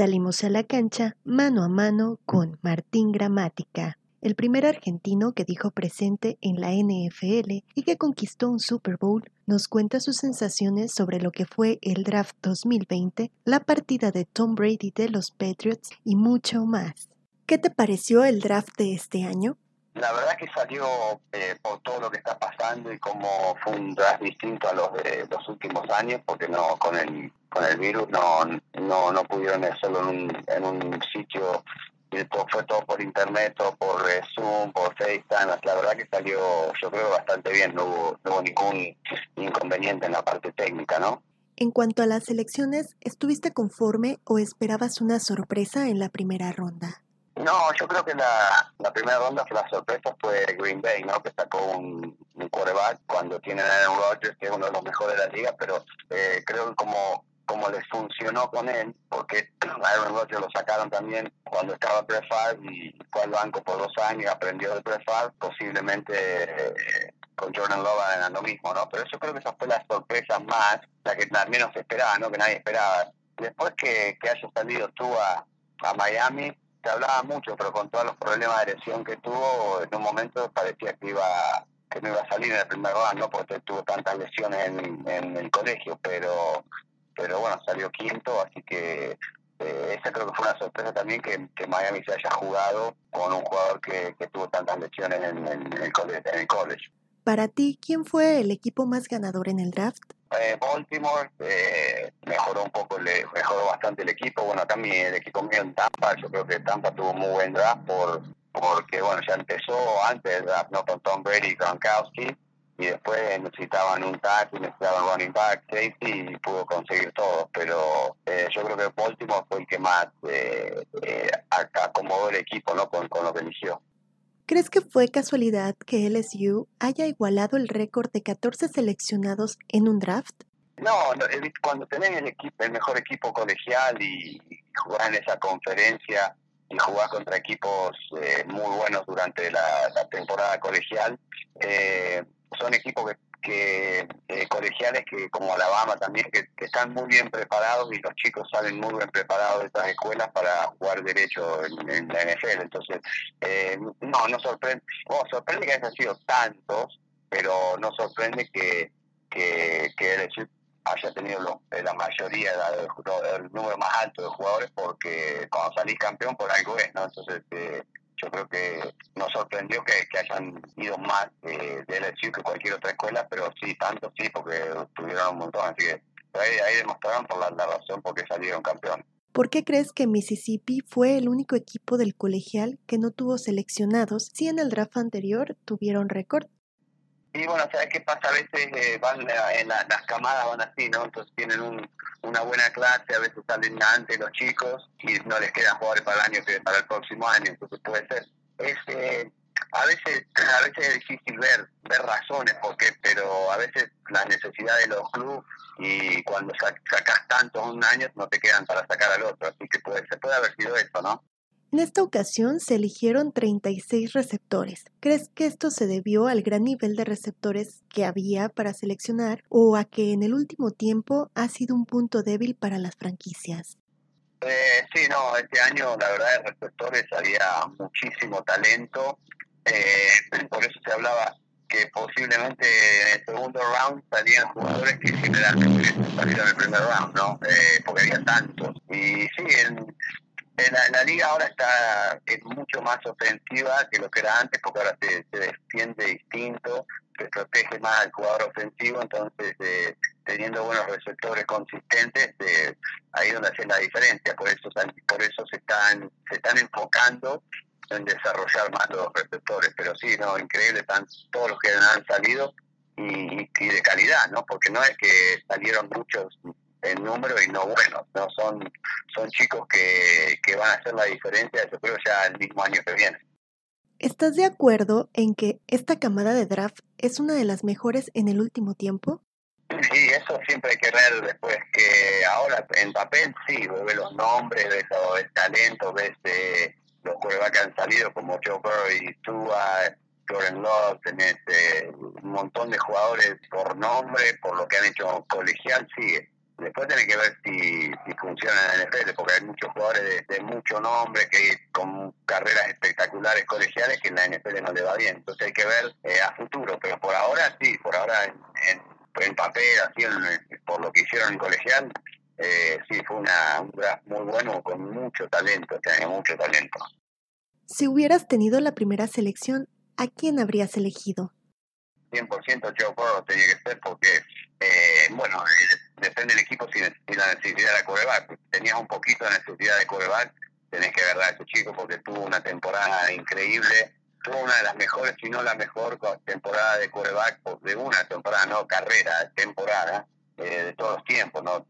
Salimos a la cancha mano a mano con Martín Gramática, el primer argentino que dijo presente en la NFL y que conquistó un Super Bowl, nos cuenta sus sensaciones sobre lo que fue el draft 2020, la partida de Tom Brady de los Patriots y mucho más. ¿Qué te pareció el draft de este año? La verdad que salió eh, por todo lo que está pasando y como fue un draft distinto a los de los últimos años, porque no con el con el virus no no, no pudieron hacerlo en un, en un sitio fue todo por internet, todo por eh, Zoom, por FaceTime, la verdad que salió yo creo bastante bien, no hubo, no hubo ningún inconveniente en la parte técnica, ¿no? En cuanto a las elecciones, ¿estuviste conforme o esperabas una sorpresa en la primera ronda? No, yo creo que la, la primera ronda fue la sorpresa fue Green Bay, ¿no? Que sacó un, quarterback cuando tienen a Aaron Rodgers, que es uno de los mejores de la liga, pero eh, creo que como como les funcionó con él, porque Aaron Rodgers lo sacaron también cuando estaba Brett y fue al banco por dos años, aprendió de Brett posiblemente eh, con Jordan Love hagan lo mismo, ¿no? Pero yo creo que esa fue la sorpresa más, la que al menos esperaba, ¿no? Que nadie esperaba. Después que, que haya salido tú a, a Miami, se hablaba mucho, pero con todos los problemas de lesión que tuvo, en un momento parecía que iba que no iba a salir en el primer round. Porque tuvo tantas lesiones en, el colegio, pero pero bueno, salió quinto, así que eh, esa creo que fue una sorpresa también que, Miami se haya jugado con un jugador que, tuvo tantas lesiones en, el en el college. Para ti, ¿quién fue el equipo más ganador en el draft? Eh, Baltimore eh, mejoró un poco, le, mejoró bastante el equipo. Bueno, también el equipo mío en Tampa, yo creo que Tampa tuvo muy buen draft por porque bueno ya empezó antes del draft, no con Tom Brady y Gronkowski y después necesitaban un tackle, necesitaban running back, safety y pudo conseguir todo. Pero eh, yo creo que Baltimore fue el que más eh, eh, acomodó el equipo ¿no? con lo que eligió. ¿Crees que fue casualidad que LSU haya igualado el récord de 14 seleccionados en un draft? No, cuando tenés el equipo, el mejor equipo colegial y jugás en esa conferencia y jugás contra equipos eh, muy buenos durante la, la temporada colegial, eh, son equipos que, que eh, colegiales que como Alabama también que, están muy bien preparados y los chicos salen muy bien preparados de estas escuelas para jugar derecho en, la NFL entonces eh, no no sorprende oh, sorprende que hayan sido tantos pero no sorprende que que, que haya tenido eh, la mayoría el, número más alto de jugadores porque cuando salís campeón por algo es no entonces eh, yo creo que nos sorprendió que, hayan ido más de LSU que cualquier otra escuela, pero sí, tanto sí, porque tuvieron un montón, así que ahí, ahí demostraron por la, razón por qué salieron campeones. ¿Por qué crees que Mississippi fue el único equipo del colegial que no tuvo seleccionados si en el draft anterior tuvieron récord? Y bueno, ¿sabes qué pasa? A veces eh, van en las camadas van así, ¿no? Entonces tienen un, una buena clase, a veces salen antes los chicos y no les quedan jugadores para el año que para el próximo año, entonces puede ser. Es, eh, a veces a veces es difícil ver ver razones porque pero a veces las necesidades de los clubes y cuando sacas tantos un año no te quedan para sacar al otro así que puede se puede haber sido eso no en esta ocasión se eligieron 36 receptores. ¿Crees que esto se debió al gran nivel de receptores que había para seleccionar o a que en el último tiempo ha sido un punto débil para las franquicias? Eh, sí, no, este año la verdad de receptores había muchísimo talento, eh, por eso se hablaba que posiblemente en el segundo round salían jugadores que generalmente salido en el primer round, ¿no? Eh, porque había tantos. Y sí, en, la, liga ahora está es mucho más ofensiva que lo que era antes, porque ahora se, defiende distinto, se protege más al jugador ofensivo, entonces eh, teniendo buenos receptores consistentes, eh, ahí es donde hace la diferencia, por eso por eso se están se están enfocando en desarrollar más los receptores, pero sí, no, increíble, están todos los que han salido y, y de calidad, ¿no? Porque no es que salieron muchos en número y no buenos, no son son chicos que, que van a hacer la diferencia, yo creo ya el mismo año que viene. ¿Estás de acuerdo en que esta camada de draft es una de las mejores en el último tiempo? Sí, eso siempre hay que ver después que ahora en papel sí, ves los nombres, ves el talento, ves eh, los jugadores que han salido como Joe Burrow y Tua, Jordan Love, tenés eh, un montón de jugadores por nombre, por lo que han hecho colegial, sí, Después tiene que ver si, si funciona en el NFL, porque hay muchos jugadores de, mucho nombre que con carreras espectaculares colegiales que en la NFL no le va bien. Entonces hay que ver eh, a futuro, pero por ahora sí, por ahora en, en, papel, así por lo que hicieron en colegial, eh, sí, fue una, un draft muy bueno con mucho talento, tiene mucho talento. Si hubieras tenido la primera selección, ¿a quién habrías elegido? 100% Joe Burrow tenía que ser porque, eh, bueno, eh, depende del equipo si, necesidad de coreback. Tenías un poquito de necesidad de coreback, tenés que agarrar a ese chico porque tuvo una temporada increíble. Tuvo una de las mejores, si no la mejor temporada de coreback, de una temporada, no carrera, temporada, eh, de todos los tiempos, ¿no?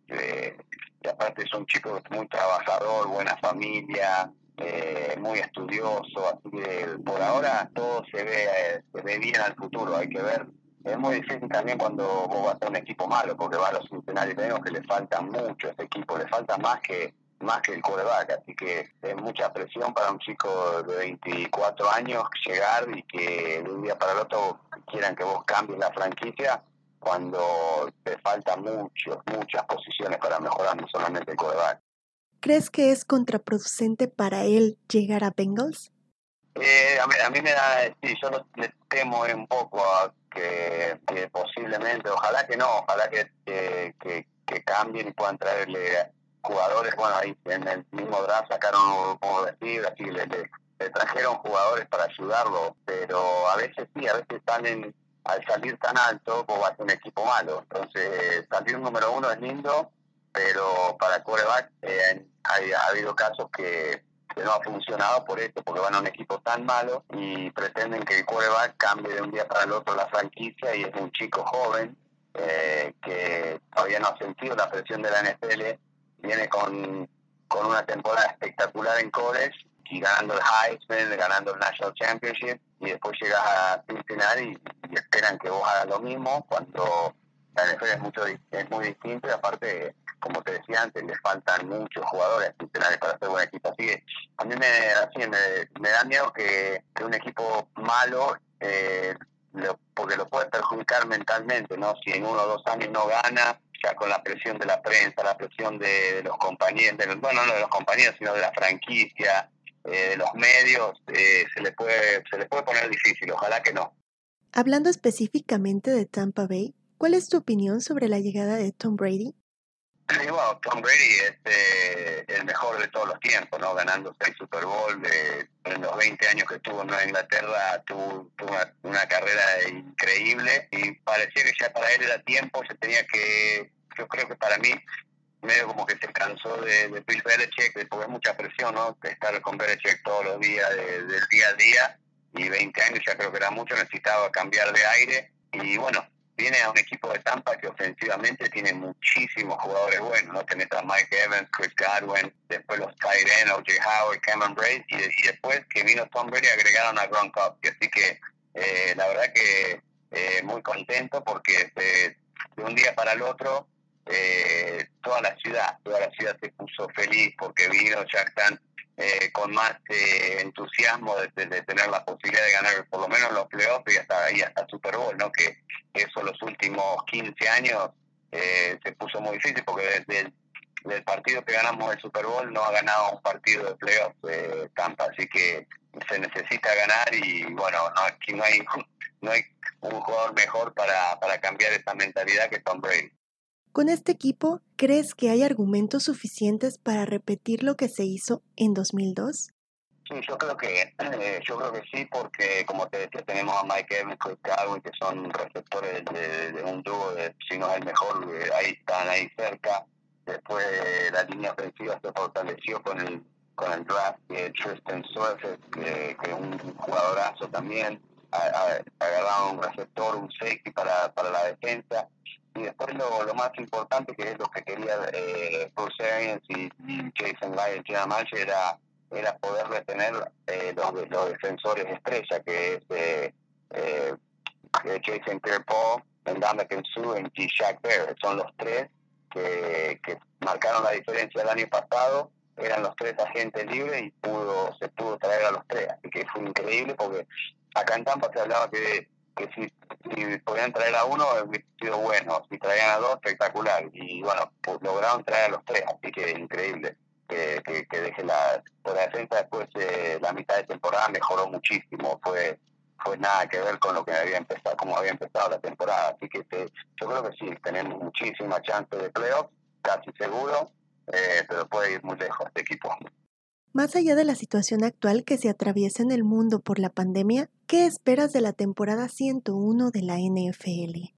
y aparte es un chico muy trabajador, buena familia, eh, muy estudioso, así que por ahora todo se ve, se ve bien al futuro, hay que ver. Es muy difícil también cuando vos vas a un equipo malo, porque va a los centenarios tenemos que le falta mucho a ese equipo, le falta más que más que el coreback, así que es mucha presión para un chico de 24 años llegar y que de un día para el otro quieran que vos cambies la franquicia cuando te faltan muchos, muchas posiciones para mejorar, no solamente el coreback. ¿Crees que es contraproducente para él llegar a Bengals? Eh, a, mí, me da, sí, yo le temo un poco a que, posiblemente, ojalá que no, ojalá que, que, que, cambien y puedan traerle jugadores, bueno, ahí en el mismo draft sacaron, como decir, así le, trajeron jugadores para ayudarlo, pero a veces sí, a veces salen, al salir tan alto, pues va a ser un equipo malo, entonces salir número uno es lindo, pero para coreback eh, ha habido casos que, no ha funcionado por esto, porque van a un equipo tan malo y pretenden que el coreback cambie de un día para el otro la franquicia y es un chico joven eh, que todavía no ha sentido la presión de la NFL, viene con, con una temporada espectacular en college y ganando el Heisman, ganando el National Championship y después llegas a Cincinnati y, esperan que vos hagas lo mismo cuando la NFL es, mucho, es muy distinto y aparte como te antes, le faltan muchos jugadores para hacer buen equipo. Así que a mí me, así me, da miedo que, un equipo malo, eh, porque lo puede perjudicar mentalmente, ¿no? Si en uno o dos años no gana, ya con la presión de la prensa, la presión de, los compañeros, bueno, no de los compañeros, sino de la franquicia, eh, de los medios, eh, se, le puede, se le puede poner difícil, ojalá que no. Hablando específicamente de Tampa Bay, ¿cuál es tu opinión sobre la llegada de Tom Brady? Bueno, Tom Brady es eh, el mejor de todos los tiempos, ¿no? Ganando seis Super Bowl de, en los 20 años que estuvo en Inglaterra, tuvo, una, carrera increíble y parecía que ya para él era tiempo, se tenía que, yo creo que para mí, medio como que se cansó de, de Bill Belichick, de poner mucha presión, ¿no? De estar con Belichick todos los días, del día a día, y 20 años ya creo que era mucho, necesitaba cambiar de aire, y bueno, viene a un equipo de Tampa que ofensivamente tiene muchísimos jugadores buenos, ¿no? Tenés a Mike Evans, Chris Godwin, después los tight O.J. Howard, Cameron Braid, y, después que vino Tom Brady agregaron a Gronkowski, así que eh, la verdad que eh, muy contento porque de, un día para el otro eh, toda la ciudad, toda la ciudad se puso feliz porque vino, ya están eh, con más eh, entusiasmo de, tener la posibilidad de ganar por lo menos los playoffs y hasta ahí hasta Super Bowl, ¿no? Que, eso los últimos 15 años eh, se puso muy difícil porque desde el partido que ganamos el Super Bowl no ha ganado un partido de playoffs de Tampa, así que se necesita ganar y bueno, no, aquí no hay no hay un jugador mejor para, para cambiar esa mentalidad que Tom Brady. Con este equipo, ¿crees que hay argumentos suficientes para repetir lo que se hizo en 2002? Sí, yo creo que eh, yo creo que sí, porque como te decía, tenemos a Mike Evans y Godwin, que son receptores de, un dúo, de, si no es el mejor, eh, ahí están ahí cerca. Después la línea ofensiva se fortaleció con el con el draft de Tristan Suárez, que es un jugadorazo también. Agarraron un receptor, un safety para, para la defensa lo, más importante, que es lo que quería eh, Bruce Arians y, Jason Lyon y March, era, era poder retener eh, los, los defensores estrella, que es eh, eh, Jason Pierre-Paul, Ndamukong Suh y Shaq Bear. Son los tres que, que marcaron la diferencia el año pasado eran los tres agentes libres y pudo se pudo traer a los tres. Así que fue increíble porque acá en Tampa se hablaba que, que si si podían traer a uno, hubiese sido bueno. Si traían a dos, espectacular. Y bueno, pues lograron traer a los tres, así que increíble. Que, que, deje la, la defensa después de la mitad de temporada mejoró muchísimo. Fue fue nada que ver con lo que había empezado, como había empezado la temporada. Así que yo creo que sí, tenemos muchísima chance de playoff, casi seguro, eh, pero puede ir muy lejos este equipo. Más allá de la situación actual que se atraviesa en el mundo por la pandemia, ¿qué esperas de la temporada 101 de la NFL?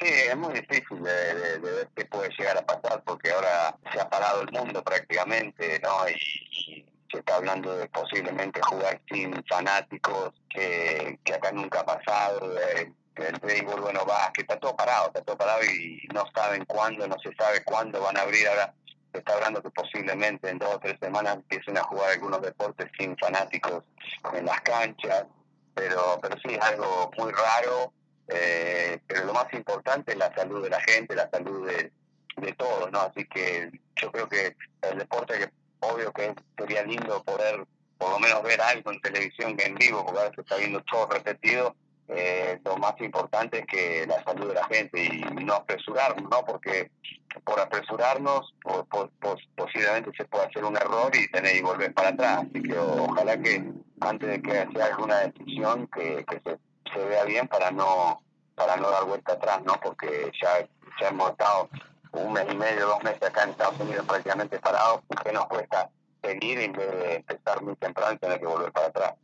Sí, es muy difícil de, ver qué puede llegar a pasar porque ahora se ha parado el mundo prácticamente, ¿no? Y, se está hablando de posiblemente jugar sin fanáticos, que, acá nunca ha pasado. el béisbol, bueno, va, que está todo parado, está todo parado y no saben cuándo, no se sabe cuándo van a abrir ahora está hablando que posiblemente en dos o tres semanas empiecen a jugar algunos deportes sin fanáticos en las canchas, pero, pero sí es algo muy raro, eh, pero lo más importante es la salud de la gente, la salud de, de todos, ¿no? Así que yo creo que el deporte, que obvio que sería lindo poder por lo menos ver algo en televisión que en vivo, porque ahora se está viendo todo repetido, eh, lo más importante es que la salud de la gente y no apresurarnos, ¿no? Porque por apresurarnos, posiblemente se pueda hacer un error y tener y volver para atrás. Así que ojalá que antes de que sea alguna decisión que, se, vea bien para no para no dar vuelta atrás, ¿no? Porque ya, ya hemos estado un mes y medio, dos meses acá en Estados Unidos prácticamente parados, que nos cuesta seguir en vez de empezar muy temprano y tener que volver para atrás.